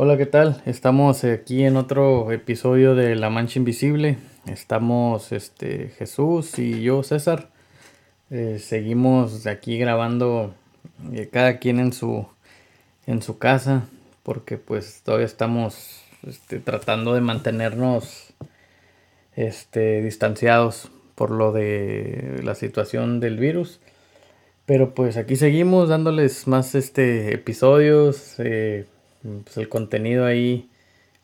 Hola, ¿qué tal? Estamos aquí en otro episodio de La Mancha Invisible. Estamos este, Jesús y yo, César. Eh, seguimos aquí grabando eh, cada quien en su, en su casa porque pues todavía estamos este, tratando de mantenernos este, distanciados por lo de la situación del virus. Pero pues aquí seguimos dándoles más este episodios, eh, pues el contenido ahí,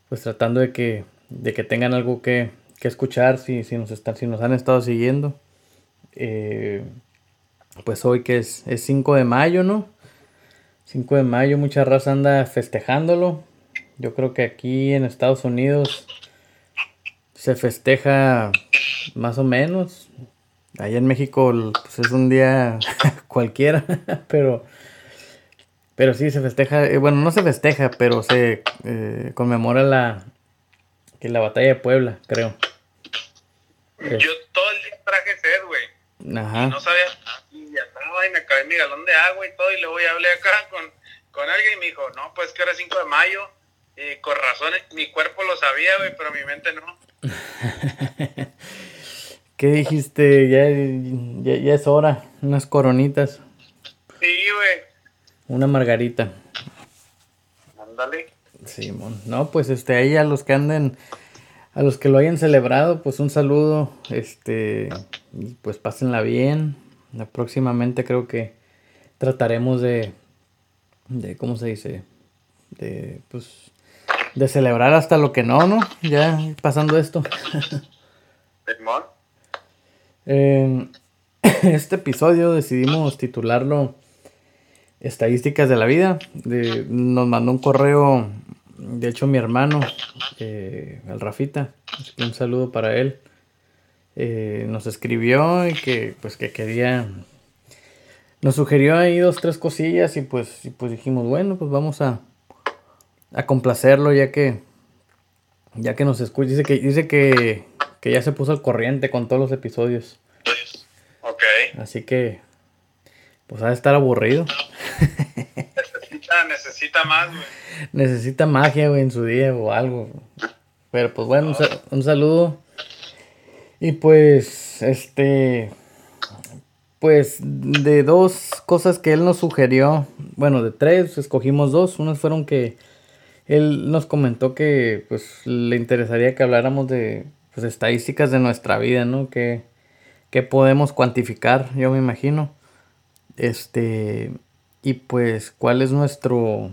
pues tratando de que, de que tengan algo que, que escuchar si, si, nos están, si nos han estado siguiendo. Eh, pues hoy que es, es 5 de mayo, ¿no? 5 de mayo, mucha raza anda festejándolo. Yo creo que aquí en Estados Unidos se festeja más o menos. Allá en México pues, es un día cualquiera, pero, pero sí se festeja, eh, bueno, no se festeja, pero se eh, conmemora la, que la batalla de Puebla, creo. Yo todo el día traje sed, güey. Ajá. no sabía, y ya estaba y me acabé mi galón de agua y todo, y luego ya hablé acá con, con alguien y me dijo, no, pues que era 5 de mayo, y con razón mi cuerpo lo sabía, güey, pero mi mente no. ¿Qué dijiste? Ya, ya, es hora. Unas coronitas. Una margarita. Ándale. Sí, no, pues este, ahí a los que anden, a los que lo hayan celebrado, pues un saludo, este, pues pásenla bien. Próximamente creo que trataremos de, de, ¿cómo se dice? De, pues, de celebrar hasta lo que no, ¿no? Ya pasando esto. En este episodio decidimos titularlo Estadísticas de la vida. nos mandó un correo, de hecho mi hermano, eh, el Rafita, un saludo para él. Eh, nos escribió y que pues que quería nos sugirió ahí dos tres cosillas y pues pues dijimos bueno pues vamos a a complacerlo ya que ya que nos escucha dice que dice que que ya se puso al corriente con todos los episodios. Ok. Así que, pues ha de estar aburrido. Necesita, más. Necesita magia, güey, en su día o algo. Pero pues bueno, un, saludo. Y pues, este, pues de dos cosas que él nos sugirió, bueno, de tres, escogimos dos. Unas fueron que él nos comentó que pues le interesaría que habláramos de pues, estadísticas de nuestra vida, ¿no? Que, podemos cuantificar, yo me imagino. Este, y pues, ¿cuál es nuestro,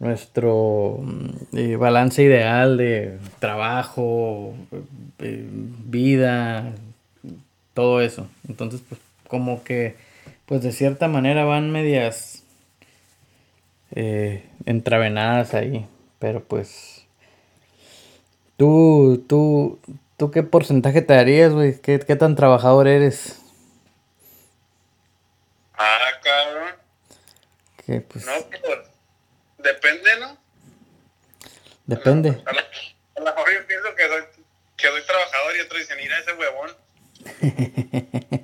nuestro mm, eh, balance ideal de trabajo, eh, vida, todo eso? Entonces, pues, como que, pues de cierta manera van medias eh, entravenadas ahí, pero pues ¿Tú, tú, tú qué porcentaje te darías, güey? ¿Qué, tan trabajador eres? Ah, cabrón. Que pues... No, pues, depende, ¿no? Depende. A lo, mejor yo pienso que soy, que soy trabajador y otro dicen, mira ese huevón.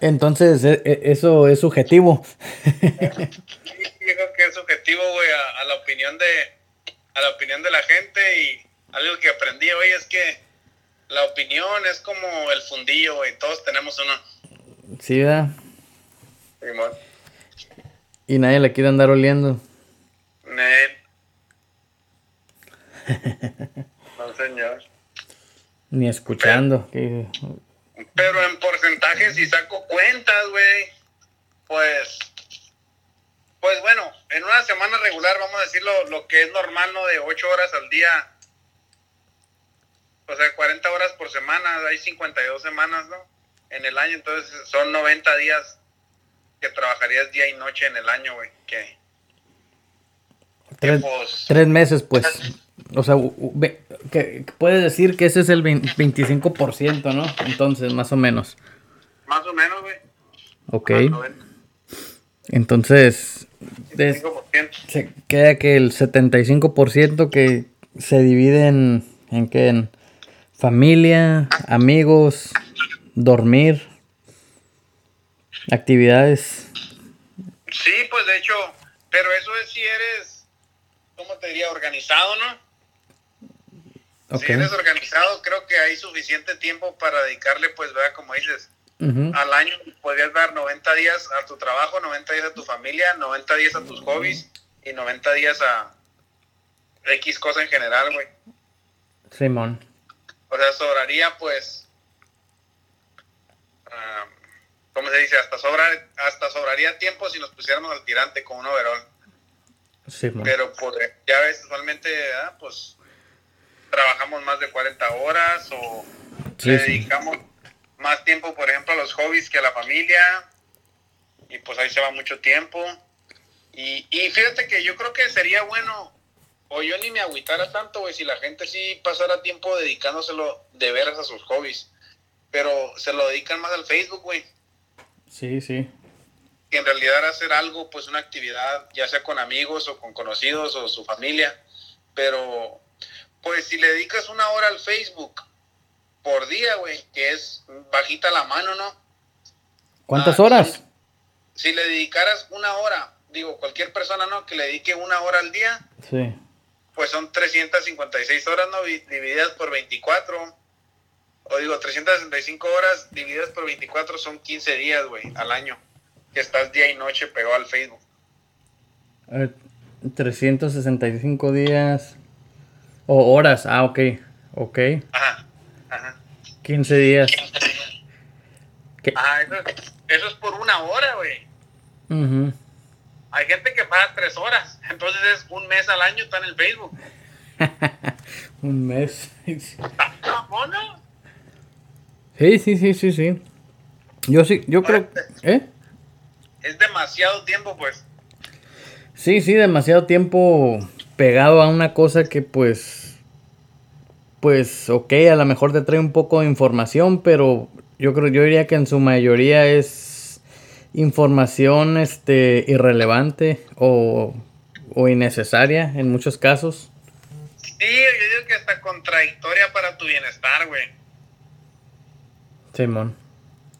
Entonces, e, e, eso es subjetivo. sí, creo que es subjetivo, güey, a, a la opinión de a la opinión de la gente y algo que aprendí hoy es que la opinión es como el fundillo, y todos tenemos uno. Sí, ¿verdad? Y nadie le quiere andar oliendo. No, señor. Ni escuchando. Pero, en porcentaje, si saco cuentas, güey, pues pues bueno, en una semana regular, vamos a decirlo, lo que es normal, ¿no? De 8 horas al día. O sea, 40 horas por semana, hay 52 semanas, ¿no? En el año, entonces son 90 días que trabajarías día y noche en el año, güey. Que, tres, pues, tres, meses, pues. O sea, que, puedes decir que ese es el 25%, ¿no? Entonces, más o menos. Más o menos, güey. Ok. Entonces, se queda que el 75% que se divide en, en qué, en familia, amigos, dormir, actividades. Sí, pues de hecho, Pero eso es si eres, ¿cómo te diría? Organizado, ¿no? Si eres organizado, creo que hay suficiente tiempo para dedicarle, pues, ¿verdad? Como dices, al año podrías dar 90 días a tu trabajo, 90 días a tu familia, 90 días a tus hobbies y 90 días a X cosa en general, güey. Simón. O sea, sobraría, pues, uh, ¿cómo se dice? Hasta, sobra, hasta sobraría tiempo si nos pusiéramos al tirante con un overall. Sí, Pero pues, ya ves, usualmente, pues trabajamos más de 40 horas o dedicamos más tiempo, por ejemplo, a los hobbies que a la familia. Y pues ahí se va mucho tiempo. Y, y fíjate que yo creo que sería bueno, o yo ni me agüitara tanto, güey, si la gente sí pasara tiempo dedicándoselo de veras a sus hobbies. Pero se lo dedican más al Facebook, güey. Sí, sí. En realidad hacer algo, pues una actividad, ya sea con amigos o con conocidos o su familia. Pero, pues si le dedicas una hora al Facebook por día, güey, que es bajita la mano, ¿no? ¿Cuántas ah, horas? Si, le dedicaras una hora, digo, cualquier persona, ¿no? Que le dedique una hora al día. Sí. Pues son 356 horas, ¿no? Divididas por 24 o digo, 365 horas divididas por 24 son 15 días, güey, al año. Que estás día y noche pegado al Facebook. 365 días. O horas, ah, ok. Ok. Ajá, ajá. 15 días. Ah, eso, eso, es por una hora, güey. Hay gente que paga tres horas. Entonces es un mes al año está en el Facebook. un mes. ¿no? Sí, sí, sí, sí, sí. Yo sí, yo creo. ¿Eh? Es demasiado tiempo, pues. Sí, sí, demasiado tiempo pegado a una cosa que, pues. Pues, ok, a lo mejor te trae un poco de información, pero yo creo, yo diría que en su mayoría es información este, irrelevante o, o innecesaria en muchos casos. Sí, yo digo que está contradictoria para tu bienestar, güey. Simón.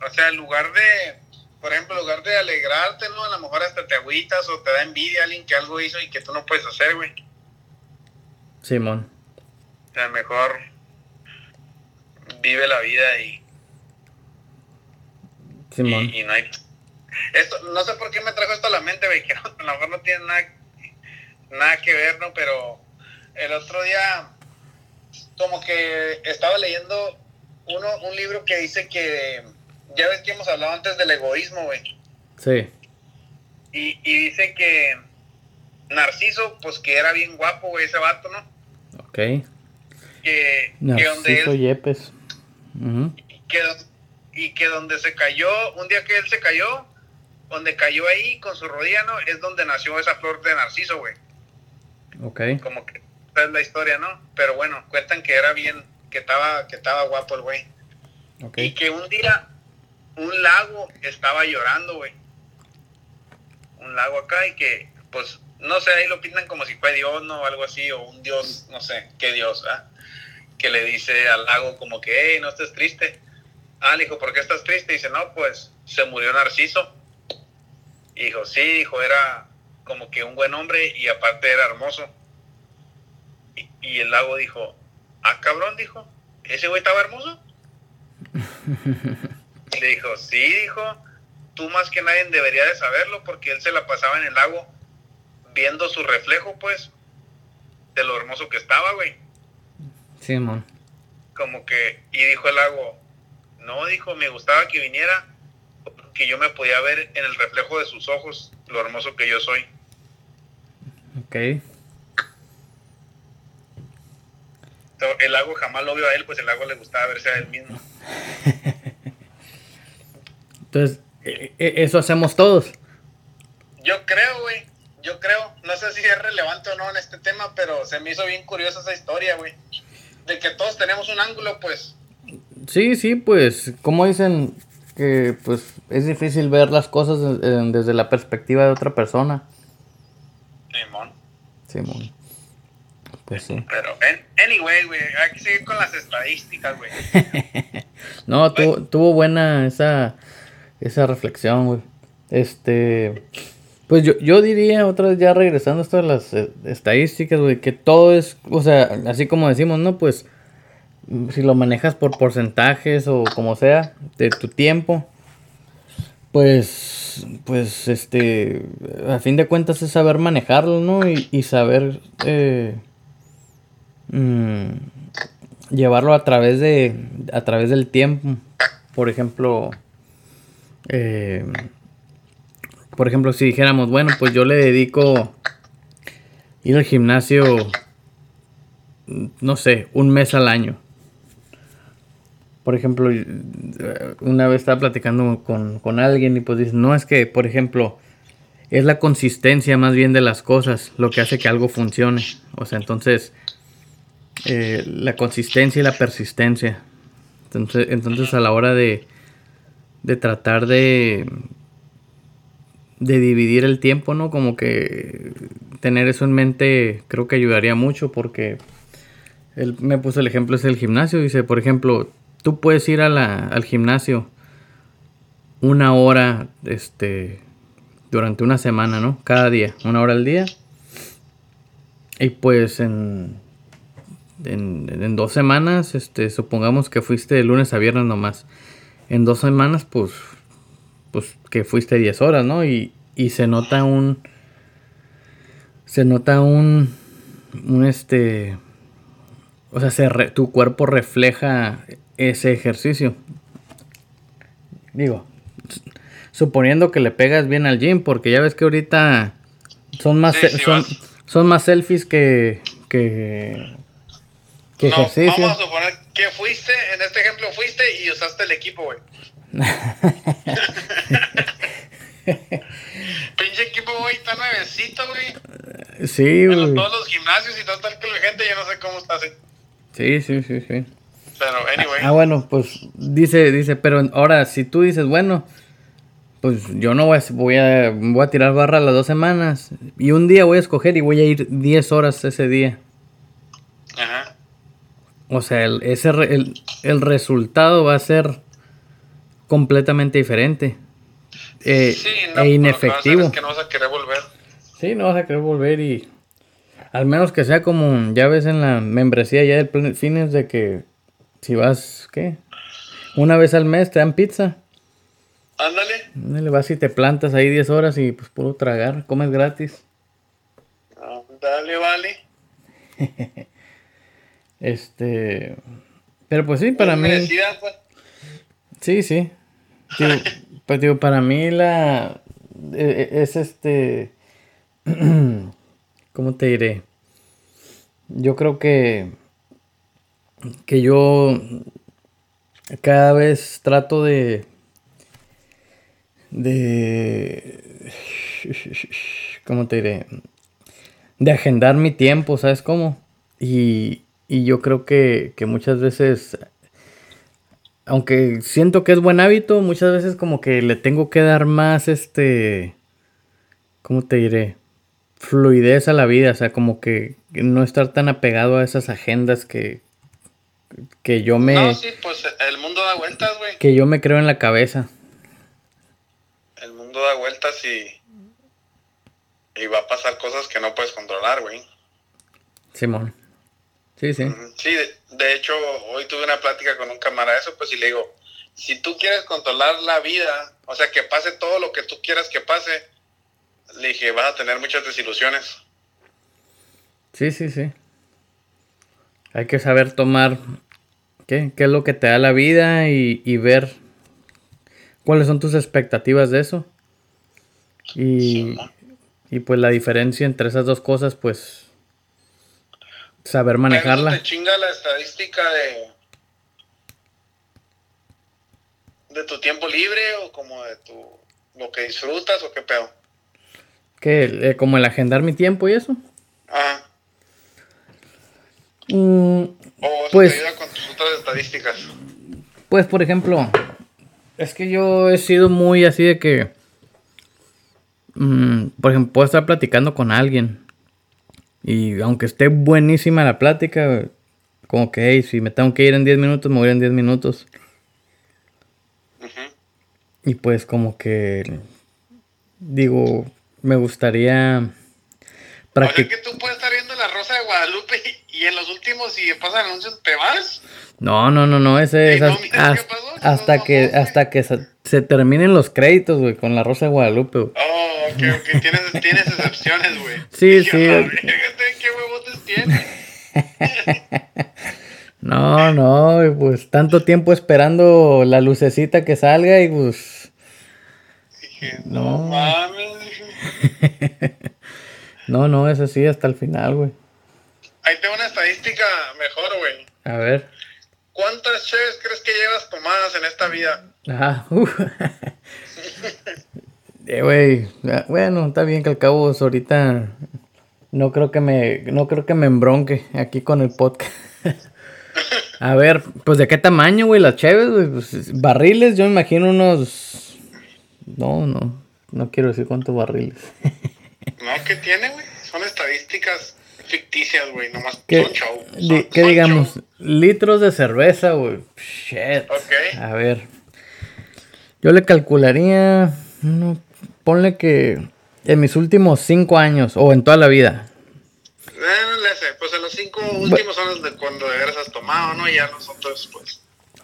O sea, en lugar de, por ejemplo, en lugar de alegrarte, ¿no? A lo mejor hasta te agüitas o te da envidia a alguien que algo hizo y que tú no puedes hacer, güey. Simón. O sea, mejor vive la vida y. Simón. Y, no hay. Esto, no sé por qué me trajo esto a la mente, güey, que a lo mejor no tiene nada, nada que ver, ¿no? Pero el otro día, como que estaba leyendo uno, un libro que dice que, ya ves que hemos hablado antes del egoísmo, güey. Sí. Y, y dice que Narciso, pues que era bien guapo, güey, ese vato, ¿no? Ok. Que, que donde él, Yepes. que, y que donde se cayó, un día que él se cayó, donde cayó ahí con su rodilla, ¿no? Es donde nació esa flor de Narciso, güey. Ok. Como que esa es la historia, ¿no? Pero bueno, cuentan que era bien, que estaba, que estaba guapo el güey. Y que un día un lago estaba llorando, güey. Un lago acá y que, pues, no sé, ahí lo pintan como si fue Dios, ¿no? O algo así, o un Dios, no sé, qué Dios, ¿ah? Que le dice al lago como que, hey, no estés triste. Ah, le dijo, ¿por qué estás triste? Y dice, no, pues, se murió Narciso. Y dijo, sí, dijo, era como que un buen hombre y aparte era hermoso. y el lago dijo, ah, cabrón, dijo, ¿ese güey estaba hermoso? le dijo, sí, dijo, tú más que nadie debería de saberlo porque él se la pasaba en el lago viendo su reflejo, pues, de lo hermoso que estaba, güey. Sí, man. Como que, y dijo el lago, no, dijo, me gustaba que viniera que yo me podía ver en el reflejo de sus ojos lo hermoso que yo soy. Ok. El lago jamás lo vio a él, pues el lago le gustaba verse a él mismo. Entonces, e, e, eso hacemos todos. Yo creo, güey. Yo creo. No sé si es relevante o no en este tema, pero se me hizo bien curiosa esa historia, güey. De que todos tenemos un ángulo, pues. Sí, sí, pues, como dicen que pues es difícil ver las cosas desde la perspectiva de otra persona. Simón. Simón. Pues sí. Pero, anyway, güey, hay que seguir con las estadísticas, güey. no, tuvo, tuvo buena esa, esa reflexión, güey. Este, Pues yo, yo diría, otra vez ya regresando a esto de las eh, estadísticas, güey, que todo es, o sea, así como decimos, ¿no? Pues si lo manejas por porcentajes o como sea, de tu tiempo, pues, pues, este, a fin de cuentas es saber manejarlo, ¿no? Y, saber eh, mm, llevarlo a través de, a través del tiempo. Por ejemplo, eh, por ejemplo, si dijéramos, bueno, pues yo le dedico ir al gimnasio, no sé, un mes al año. Por ejemplo, una vez estaba platicando con, alguien y pues dice, no es que, por ejemplo, es la consistencia más bien de las cosas lo que hace que algo funcione. O sea, entonces, eh, la consistencia y la persistencia. Entonces, entonces a la hora de, de tratar de, de dividir el tiempo, ¿no? Como que tener eso en mente creo que ayudaría mucho porque él me puso el ejemplo es el gimnasio. Dice, por ejemplo, tú puedes ir al gimnasio una hora este, durante una semana, ¿no? Cada día, una hora al día. Y pues en, en, en dos semanas, este, supongamos que fuiste de lunes a viernes nomás. En dos semanas, pues pues que fuiste 10 horas, ¿no? Y, y se nota un se nota un un este o sea, se tu cuerpo refleja ese ejercicio. Digo, suponiendo que le pegas bien al gym, porque ya ves que ahorita son más son, son, más selfies que que, no, Vamos a suponer que fuiste, en este ejemplo fuiste y usaste el equipo, güey. Pinche equipo, güey, está nuevecito, güey. Sí, güey. todos los gimnasios y todo tal que la gente, yo no sé cómo está así. Sí, sí, sí, sí. Pero, anyway. Ah, bueno, pues dice, dice, pero ahora, si tú dices, bueno, pues yo no voy a, voy a, voy a tirar barra las dos semanas. Y un día voy a escoger y voy a ir 10 horas ese día. Ajá. O sea, el, ese, el, el resultado va a ser completamente diferente eh, e inefectivo. que no vas a querer volver. Sí, no vas a querer volver y al menos que sea como ya ves en la membresía ya del Planet Fitness de que si vas, ¿qué? Una vez al mes te dan pizza. Ándale. Ándale, vas y te plantas ahí 10 horas y pues puro tragar, comes gratis. dale, vale. este, pero pues sí, para mí. Pues. Sí, sí. Pues digo, para mí la e, e, es este ¿cómo te diré? Yo creo que que yo cada vez trato de de ¿cómo te diré? de agendar mi tiempo, ¿sabes cómo? Y, y yo creo que, que muchas veces aunque siento que es buen hábito, muchas veces como que le tengo que dar más, este, ¿cómo te diré? Fluidez a la vida, o sea, como que no estar tan apegado a esas agendas que, que yo me... No, sí, pues el mundo da vueltas, güey. Que yo me creo en la cabeza. El mundo da vueltas y... Y va a pasar cosas que no puedes controlar, güey. Simón. Sí, sí. Sí, de, hecho, hoy tuve una plática con un camarada eso, pues, y le digo, si tú quieres controlar la vida, o sea, que pase todo lo que tú quieras que pase, le dije, vas a tener muchas desilusiones. Sí, sí, sí. Hay que saber tomar qué, qué es lo que te da la vida y, y ver cuáles son tus expectativas de eso. Y, y pues la diferencia entre esas dos cosas, pues saber manejarla. ¿Te chinga la estadística de de tu tiempo libre o como de tu lo que disfrutas o qué pedo? ¿Qué? Eh, ¿Como el agendar mi tiempo y eso? Ajá. Mm, ¿O pues, te ayuda con tus otras estadísticas? Pues, por ejemplo, es que yo he sido muy así de que, mm, por ejemplo, puedo estar platicando con alguien y aunque esté buenísima la plática, como que, hey, si me tengo que ir en 10 minutos, me voy en 10 minutos. Y pues como que, digo, me gustaría... Para que... tú puedes estar viendo La Rosa de Guadalupe y, en los últimos, si pasan anuncios, te vas. No, no, no, no, ese es hasta, que, hasta que se, terminen los créditos, güey, con La Rosa de Guadalupe, güey. Oh, ok, ok, tienes, tienes excepciones, güey. Sí, sí. ¿Qué huevotes tienes? no, no, pues tanto tiempo esperando la lucecita que salga y pues... Dije, no, mames. no, no, es así hasta el final, güey. Ahí tengo una estadística mejor, güey. A ver. ¿Cuántas cheves crees que llevas tomadas en esta vida? Ajá, uff. eh, güey, ah, bueno, está bien que al cabo ahorita no creo que me no creo que me embronque aquí con el podcast. A ver, pues de qué tamaño, güey, las cheves, güey, pues, barriles, yo me imagino unos No, no, no quiero decir cuántos barriles. no, ¿qué tiene, güey? Son estadísticas ficticias, güey, nomás ¿Qué, son show. ¿Qué digamos? Litros de cerveza, güey. Shit. A ver. Yo le calcularía. No, ponle que en mis últimos cinco años o en toda la vida. Eh, sé, pues en los cinco últimos son los de cuando has tomado, ¿no? Ya nosotros, pues.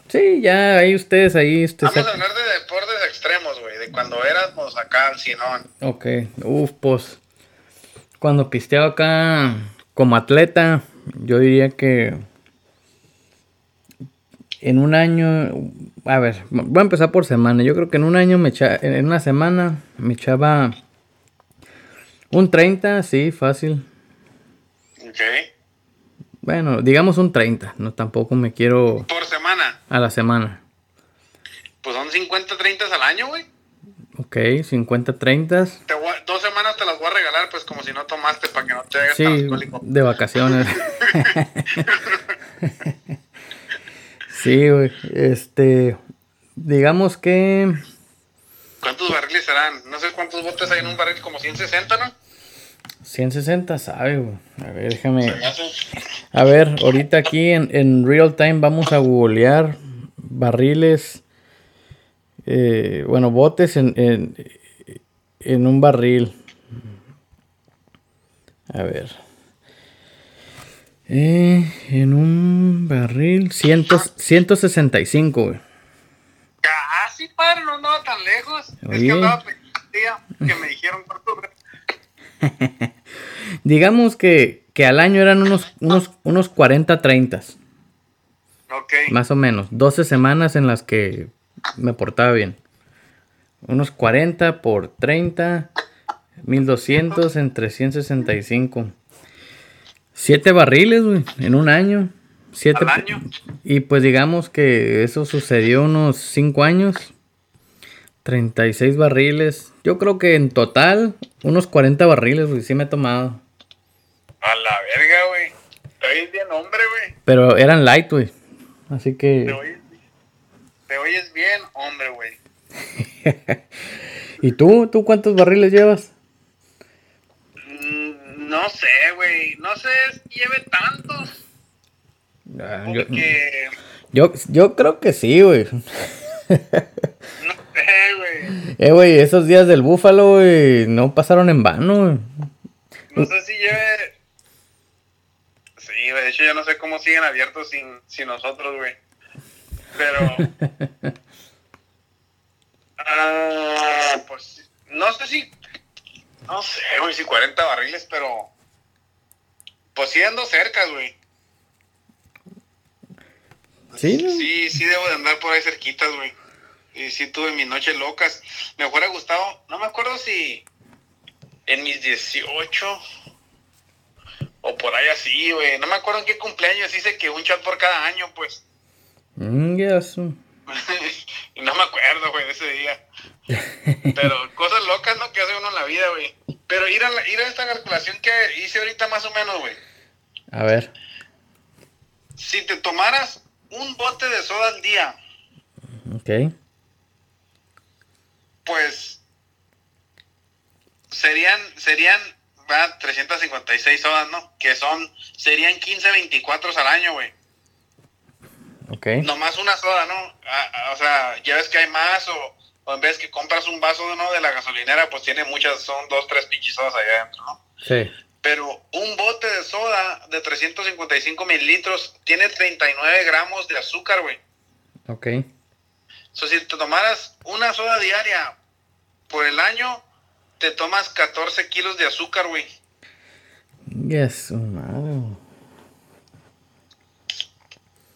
Sí, ya ahí ustedes, ahí ustedes. Vamos a hablar de deportes extremos, güey, de cuando éramos acá al Sinón. Ok, uf, pues. Cuando pisteaba acá como atleta, yo diría que en un año, a ver, voy a empezar por semana. Yo creo que en un año me echaba, en una semana me echaba un 30, sí, fácil. Ok. Bueno, digamos un 30, no tampoco me quiero... Por semana. A la semana. Pues son 50, 30 al año, güey. Ok, 50, 30. Dos semanas te las voy a regalar, pues como si no tomaste para que no te hagas sí, de vacaciones. sí, güey. Este, digamos que... ¿Cuántos barriles serán? No sé cuántos botes hay en un barril, como 160, ¿no? 160, sabe, güey. A ver, déjame. A ver, ahorita aquí en, en real time vamos a googlear barriles eh, bueno, botes en, en, en, un barril. A ver. Eh, en un barril, ciento, 165, güey. Casi, padre, no andaba tan lejos. Es que andaba que me dijeron Digamos que, que, al año eran unos, unos, unos 40, 30. Ok. Más o menos. 12 semanas en las que me portaba bien. Unos 40 por 30, 1200 en 365. Siete barriles, güey, en un año. Siete. año? Y pues digamos que eso sucedió unos 5 años. 36 barriles. Yo creo que en total, unos 40 barriles, güey, sí me he tomado. A la verga, güey. Estoy bien hombre, güey. Pero eran light, güey. Así que te oyes bien, hombre, güey. ¿Y tú? ¿Tú cuántos barriles llevas? Mm, no sé, güey. No sé si lleve tantos. Ah, yo, yo, creo que sí, güey. no sé, güey. Eh, güey, esos días del búfalo, güey, no pasaron en vano, güey. No sé si lleve... Sí, de hecho yo no sé cómo siguen abiertos sin, sin nosotros, güey. Pero. Ah, pues no sé si. No sé, güey, si 40 barriles, pero. Pues siendo cerca, güey. ¿Sí? Sí, sí debo de andar por ahí cerquitas, güey. Y sí tuve mis noches locas. Me hubiera gustado, no me acuerdo si en mis 18 o por ahí así, güey. No me acuerdo en qué cumpleaños hice que un chat por cada año, pues. Mm, y no me acuerdo, güey, de ese día. Pero cosas locas, ¿no? Que hace uno en la vida, güey. Pero ir a, ir a esta calculación que hice ahorita más o menos, güey. A ver. Si te tomaras un bote de soda al día. Ok. Pues serían, serían, va, 356 sodas, ¿no? Que son, serían 15, 24 al año, güey. Okay. Nomás una soda, ¿no? o sea, ya ves que hay más o, o en vez que compras un vaso ¿no? de la gasolinera, pues tiene muchas, son dos, tres pinches sodas allá adentro, ¿no? Sí. Pero un bote de soda de 355 mililitros tiene 39 gramos de azúcar, güey. Ok. So, si te tomaras una soda diaria por el año, te tomas 14 kilos de azúcar, güey. Yes, madre.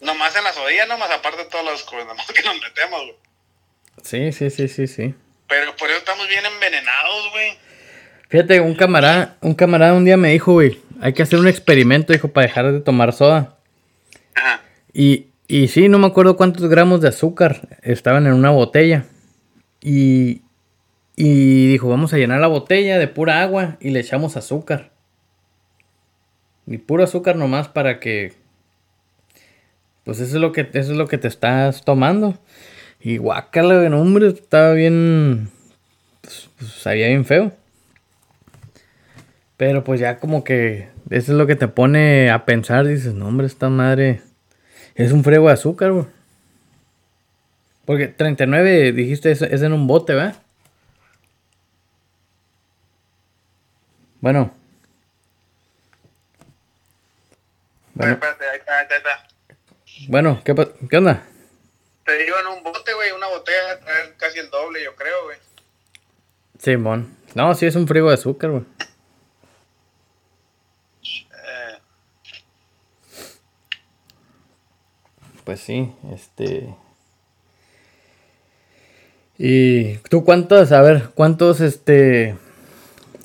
Nomás en la sodilla, nomás aparte de las cosas, nomás que nos metemos, güey. Sí, sí, sí, sí, sí. Pero por eso estamos bien envenenados, güey. Fíjate, un camarada, un camarada un día me dijo, güey, hay que hacer un experimento, dijo, para dejar de tomar soda. Ajá. Y, y sí, no me acuerdo cuántos gramos de azúcar estaban en una botella. Y, y dijo, vamos a llenar la botella de pura agua y le echamos azúcar. Y puro azúcar nomás para que... Pues eso es lo que, eso es lo que te estás tomando. Y guácala, hombre, estaba bien. Pues, pues, sabía bien feo. Pero pues ya como que eso es lo que te pone a pensar. Dices, no, hombre, esta madre es un frego de azúcar, güey. Porque 39 dijiste es, en un bote, ¿verdad? Bueno. Bueno, bueno ¿qué, ¿qué onda? te en un bote, güey, una botella traer casi el doble, yo creo, güey. Simón. no, sí es un frigo de azúcar, güey. Eh. Pues sí, este. ¿Y tú cuántos, a ver, cuántos, este,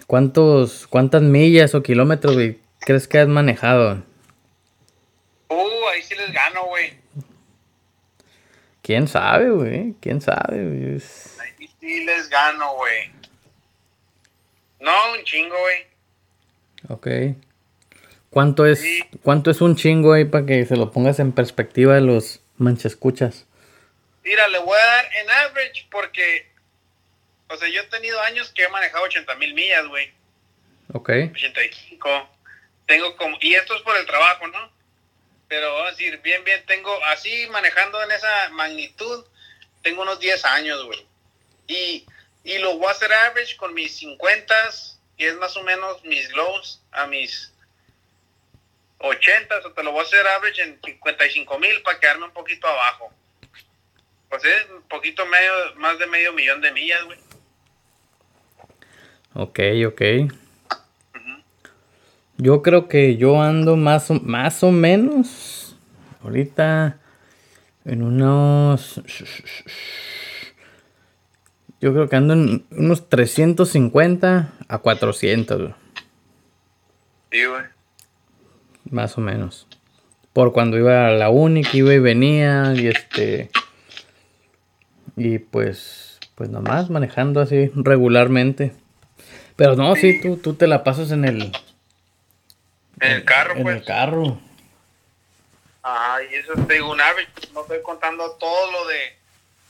cuántos, cuántas millas o kilómetros, güey, crees que has manejado? Uh, ahí sí les gano, güey. ¿Quién sabe, güey? ¿Quién sabe, güey? Ahí sí les gano, güey. No, un chingo, güey. Ok. ¿Cuánto es, ¿Cuánto es un chingo ahí para que se lo pongas en perspectiva de los manchescuchas? Mira, le voy a dar en average porque, o sea, yo he tenido años que he manejado 80 mil millas, güey. Ok. 85. Tengo como, y esto es por el trabajo, ¿no? Pero vamos a decir, bien, bien, tengo así manejando en esa magnitud, tengo unos 10 años, güey. Y, y lo voy a hacer average con mis 50, que es más o menos mis lows, a mis 80, o te lo voy a hacer average en 55 mil para quedarme un poquito abajo. Pues es un poquito medio, más de medio millón de millas, güey. Ok, ok. Yo creo que yo ando más o, más o menos ahorita en unos... Yo creo que ando en unos 350 a 400. Sí, güey. Más o menos. Por cuando iba a la uni, que iba y venía y este... Y pues, pues nomás manejando así regularmente. Pero no, sí, tú, tú te la pasas en el, en el carro, pues. En el carro. Ajá, y eso te digo, un average. No estoy contando todo lo de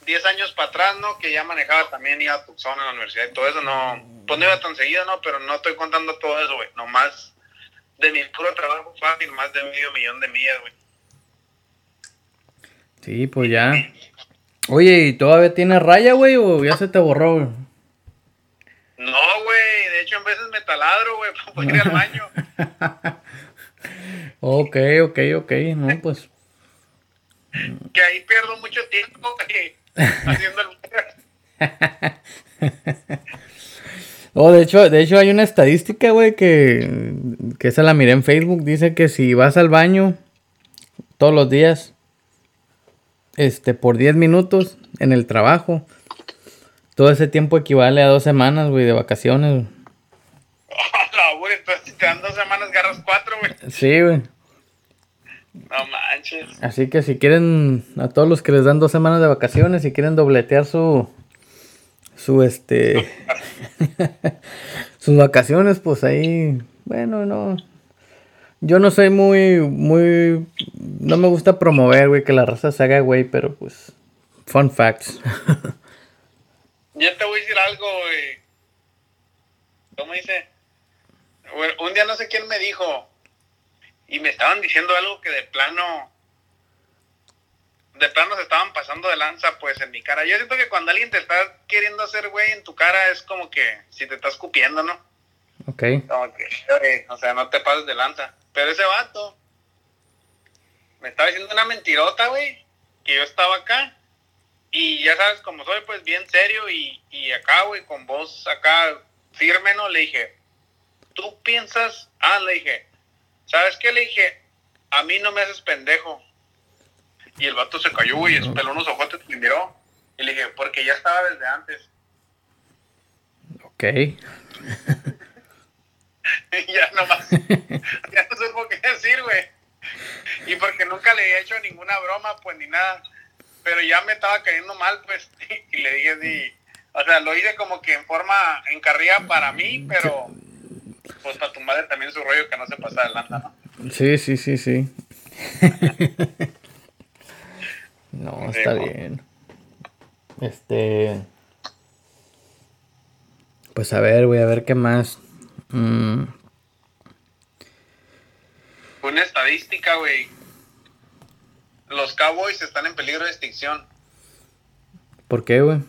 10 años para atrás, ¿no? Que ya manejaba también, iba a Tucson en la universidad y todo eso, no. Pues no iba tan seguido, ¿no? Pero no estoy contando todo eso, güey. Nomás de mi puro trabajo fácil, más de medio millón de millas, güey. Sí, pues ya. Oye, ¿y todavía tienes raya, güey? ¿O ya se te borró, güey? No, güey. De hecho, en veces me taladro, güey, para ir al baño. ok, ok, ok. No, pues. Que ahí pierdo mucho tiempo haciendo el. oh, de hecho, de hecho hay una estadística, güey, que, que esa la miré en Facebook. Dice que si vas al baño todos los días, este, por 10 minutos en el trabajo, todo ese tiempo equivale a dos semanas, güey, de vacaciones. No, si te dan dos semanas, agarras cuatro, güey. Sí, güey. No manches. Así que si quieren, a todos los que les dan dos semanas de vacaciones, si quieren dobletear su, su, este, sus vacaciones, pues ahí, bueno, no. Yo no soy muy, muy, no me gusta promover, güey, que la raza se haga, güey, pero pues, fun facts. Yo te voy a decir algo, güey. ¿Cómo dice? Un día no sé quién me dijo, y me estaban diciendo algo que de plano, de plano se estaban pasando de lanza, pues, en mi cara. Yo siento que cuando alguien te está queriendo hacer güey en tu cara es como que si te está escupiendo, ¿no? Ok. Como que, o sea, no te pases de lanza. Pero ese vato me estaba diciendo una mentirota, güey, que yo estaba acá. Y ya sabes, como soy, pues, bien serio y, y acá, güey, con voz acá firme, ¿no? Le dije, ¿tú piensas? Ah, le dije, ¿sabes qué? Le dije, a mí no me haces pendejo y el vato se cayó, güey, y peló unos ojotes y miró. Y le dije, porque ya estaba desde antes. Ok. ya nomás, ya no supo qué decir, güey. Y porque nunca le he hecho ninguna broma, pues ni nada. Pero ya me estaba cayendo mal, pues. Y le dije, sí. O sea, lo hice como que en forma encarrida para mí, pero pues para tu madre también su rollo que no se pasa adelante, ¿no? Sí, sí, sí, sí. No, está bien. Este. Pues a ver, voy a ver qué más. Mm. Una estadística, güey. Los Cowboys están en peligro de extinción. ¿Por qué, güey?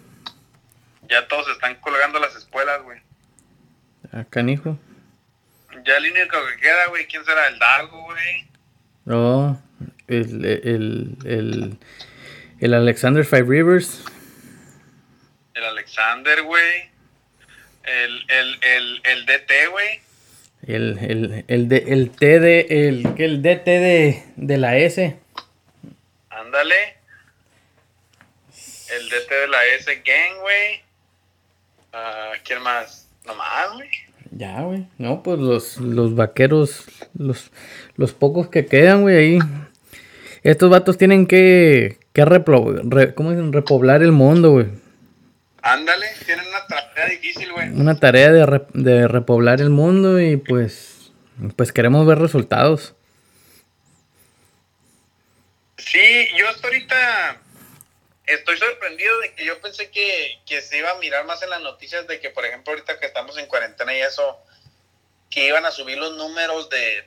Ya todos están colgando las escuelas, güey. Acá, hijo. Ya el único que queda, güey, ¿quién será? El Dago, güey. No, el, el, el, el Alexander Five Rivers. El Alexander, güey. El, el, el, el DT, güey. El, el, el, de, el T de. El, el DT de, de la S. Ándale. El DT de la S Gang, güey. Uh, ¿Quién más? Nomás, güey. Ya, güey. No, pues los, los vaqueros, los, los pocos que quedan, güey, ahí. Estos vatos tienen que, que ¿cómo dicen? repoblar el mundo, güey. Ándale, tienen una tarea difícil, güey. Una tarea de, de, repoblar el mundo y pues, pues queremos ver resultados. Sí, yo hasta ahorita estoy sorprendido de que yo pensé que, que se iba a mirar más en las noticias de que, por ejemplo, ahorita que estamos en cuarentena y eso, que iban a subir los números de,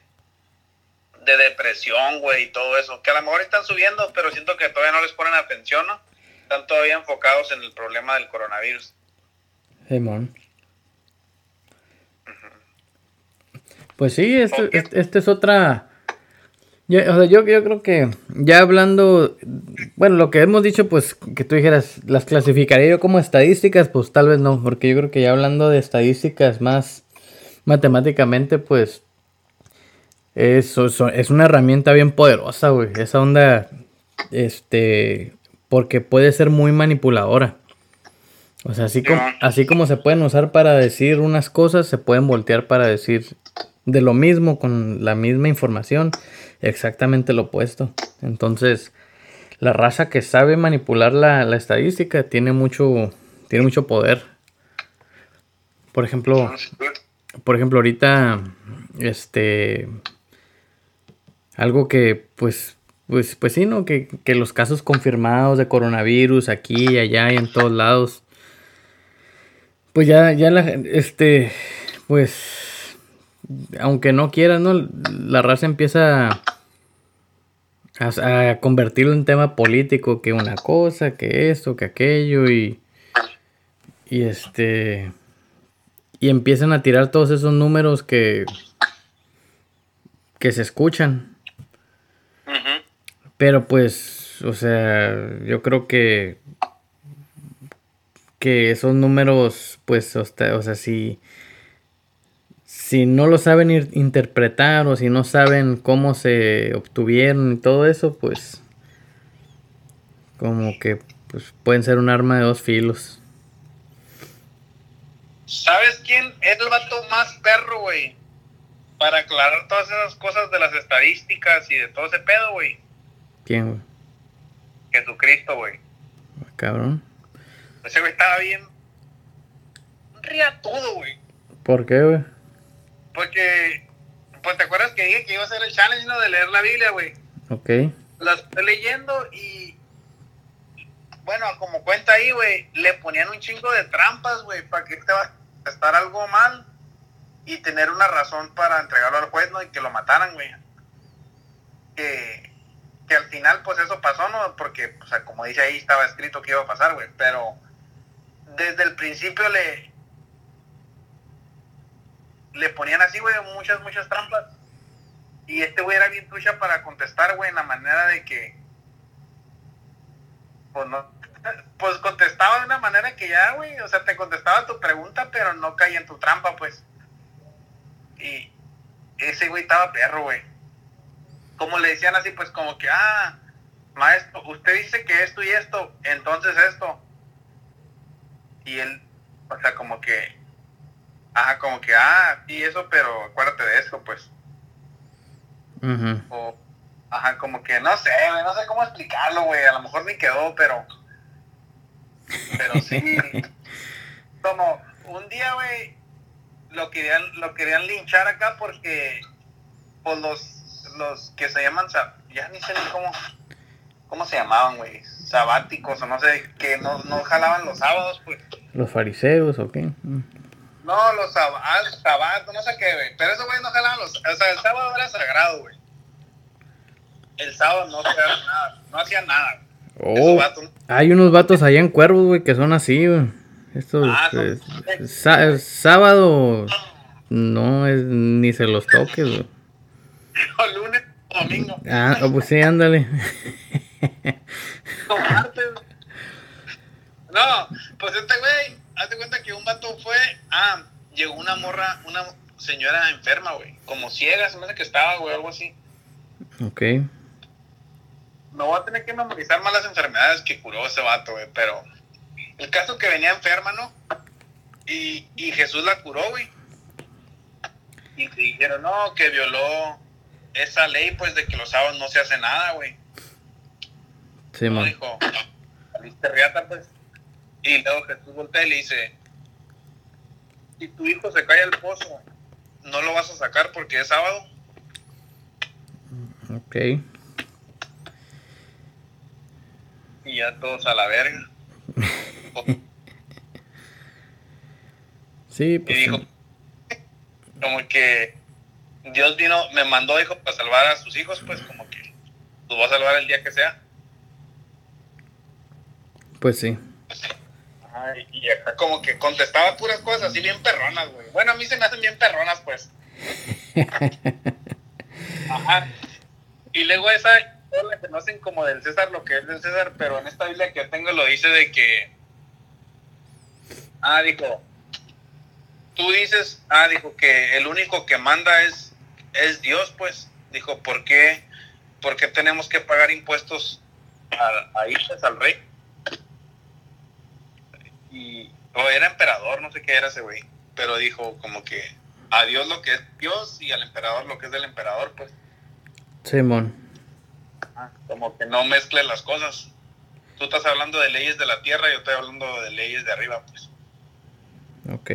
de depresión, güey, y todo eso, que a lo mejor están subiendo, pero siento que todavía no les ponen atención, ¿no? Están todavía enfocados en el problema del coronavirus. Hey, man. Pues sí, este, este, es otra... Yo, o sea, yo, yo creo que ya hablando, bueno, lo que hemos dicho, pues que tú dijeras, las clasificaría yo como estadísticas, pues tal vez no, porque yo creo que ya hablando de estadísticas más matemáticamente, pues eso, es una herramienta bien poderosa, güey. Esa onda, este, porque puede ser muy manipuladora. O sea, así como, así como se pueden usar para decir unas cosas, se pueden voltear para decir de lo mismo, con la misma información, exactamente lo opuesto. Entonces, la raza que sabe manipular la, la estadística tiene mucho, tiene mucho poder. Por ejemplo, por ejemplo, ahorita, este, algo que, pues, pues, pues sí, ¿no? Que, los casos confirmados de coronavirus aquí y allá y en todos lados. Pues ya, ya la este, pues, aunque no quieras, ¿no? La raza empieza a, a, convertirlo en tema político, que una cosa, que esto, que aquello, y, y este, y empiezan a tirar todos esos números que, que se escuchan. Pero pues, o sea, yo creo que que esos números, pues, o sea, si, si no lo saben interpretar o si no saben cómo se obtuvieron y todo eso, pues, como que pues, pueden ser un arma de dos filos. ¿Sabes quién es el vato más perro, güey? Para aclarar todas esas cosas de las estadísticas y de todo ese pedo, güey. ¿Quién, güey? Jesucristo, güey. Cabrón. Ese güey estaba bien. todo, güey. ¿Por qué, güey? Porque, pues te acuerdas que dije que iba a hacer el challenge, ¿no? De leer la Biblia, güey. Ok. La estoy leyendo y. Bueno, como cuenta ahí, güey, le ponían un chingo de trampas, güey, para que te va a estar algo mal y tener una razón para entregarlo al juez, ¿no? Y que lo mataran, güey. Que que al final pues eso pasó, ¿no? Porque, o sea, como dice ahí, estaba escrito que iba a pasar, güey, pero desde el principio le le ponían así, güey, muchas, muchas trampas. Y este güey era bien tuya para contestar, güey, en la manera de que, pues no, pues contestaba de una manera que ya, güey, o sea, te contestaba tu pregunta, pero no caía en tu trampa, pues. Y ese güey estaba perro, güey como le decían así, pues como que, ah, maestro, usted dice que esto y esto, entonces esto. Y él, o sea, como que, ajá, como que, ah, y eso, pero acuérdate de esto, pues. O, ajá, como que, no sé, no sé cómo explicarlo, güey, a lo mejor ni quedó, pero, pero sí, como, un día, güey, lo querían, lo querían linchar acá porque, pues los los que se llaman, ya ni sé ni cómo, cómo se llamaban, güey, sabáticos o no sé, que no, no jalaban los sábados, pues. ¿Los fariseos o qué? No, los sábados, no sé qué, güey, pero esos güey no jalaban los, o sea, el sábado era sagrado, güey. El sábado no hacían nada, no hacían nada. Oh, hay unos vatos allá en Cuervos, güey, que son así, güey. Estos, ah, eh, sábado no es ni se los toques, güey. o lunes o domingo. Ah, oh, pues sí, ándale. No, pues este güey, hazte cuenta que un vato fue, ah, llegó una morra, una señora enferma, güey, como ciega, se me hace que estaba, güey, algo así. Ok. Me voy a tener que memorizar más las enfermedades que curó ese vato, güey, pero el caso que venía enferma, ¿no? Y, y Jesús la curó, güey. Y te dijeron, no, que violó esa ley, pues, de que los sábados no se hace nada, güey. Sí, man. dijo, saliste riata, pues. Y luego Jesús voltea y le dice, si tu hijo se cae al pozo, no lo vas a sacar porque es sábado. Ok. Y ya todos a la verga. sí, pues. Y dijo, como que Dios vino, me mandó, hijo, para salvar a sus hijos, pues como que los va a salvar el día que sea. Pues sí. Y acá como que contestaba puras cosas así bien perronas, güey. Bueno, a mí se me hacen bien perronas, pues. Ajá. Y luego esa, la que no hacen como del César lo que es del César, pero en esta Biblia que tengo lo dice de que. Ah, dijo. Tú dices, ah, dijo que el único que manda es es Dios, pues. Dijo, ¿por qué, por qué tenemos que pagar impuestos a, a pues, al rey? Y, o era emperador, no sé qué era ese güey, pero dijo como que a Dios lo que es Dios y al emperador lo que es del emperador, pues. Simón. como que no mezcle las cosas. Tú estás hablando de leyes de la tierra, y yo estoy hablando de leyes de arriba, pues. Ok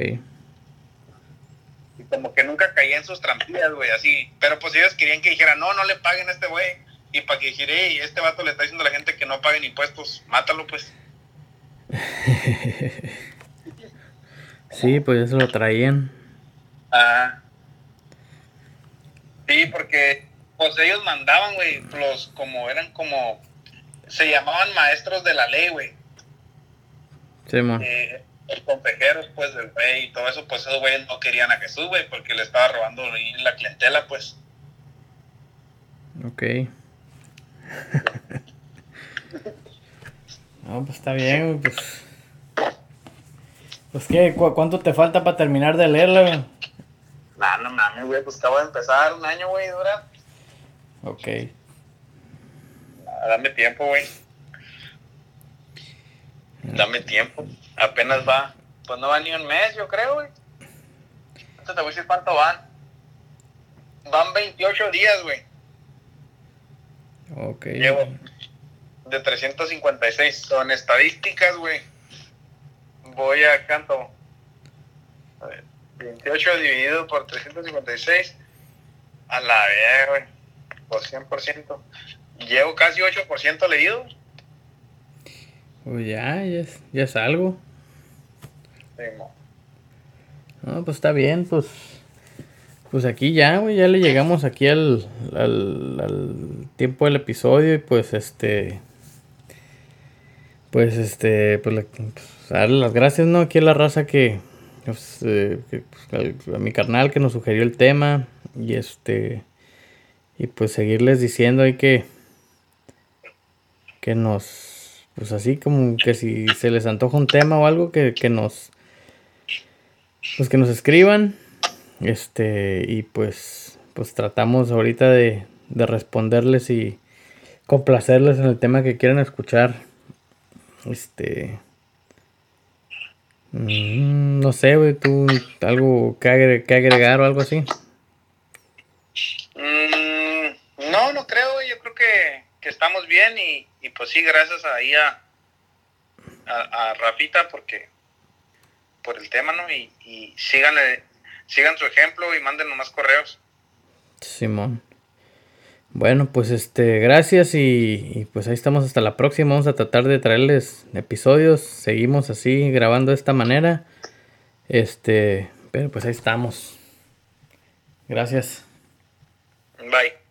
como que nunca caía en sus trampillas, güey, así. Pero pues ellos querían que dijera, no, no le paguen a este güey. Y para que dijera, hey, este vato le está diciendo a la gente que no paguen impuestos, mátalo pues. sí, pues eso lo traían. Ah. Sí, porque pues ellos mandaban, güey, los como eran como, se llamaban maestros de la ley, güey. Sí, man. Eh, los consejeros, pues, del rey y todo eso, pues esos güeyes no querían a Jesús, güey, porque le estaba robando la clientela, pues. Ok. no, pues está bien, pues. Pues, ¿qué? ¿Cuánto te falta para terminar de leerla, güey? Nah, no mames, güey, pues acabo de empezar un año, güey, dura. Ok. dame tiempo, güey. Dame tiempo apenas va, pues no va ni un mes, yo creo, güey. Entonces te voy a decir cuánto van. Van 28 días, güey. Ok. Llevo de 356. Son estadísticas, güey. Voy a canto. A ver, 28 dividido por 356. A la vez, güey. Por 100%. Llevo casi 8% leído. Pues ya, ya es, ya es algo. no. pues está bien, pues. Pues aquí ya, güey, ya le llegamos aquí al, al, tiempo del episodio y pues este... Pues este, pues, pues, darle las gracias, ¿no? Aquí a la raza que, pues, eh, pues, a, mi carnal que nos sugirió el tema y este, y pues seguirles diciendo ahí que, que nos, pues así como que si se les antoja un tema o algo que, que nos, pues que nos escriban este, y pues, pues tratamos ahorita de, de responderles y complacerles en el tema que quieran escuchar. Este. Mm, no sé, güey, tú algo que, agregar o algo así. Mm, no, no creo, yo creo que, que estamos bien y, y, pues sí, gracias ahí a, a, a, Rafita porque por el tema, ¿no? Y, y síganle sigan su ejemplo y mándenos más correos. Simón. Bueno, pues este, gracias y, pues ahí estamos hasta la próxima. Vamos a tratar de traerles episodios. Seguimos así grabando de esta manera. Este, pero pues ahí estamos. Gracias. Bye.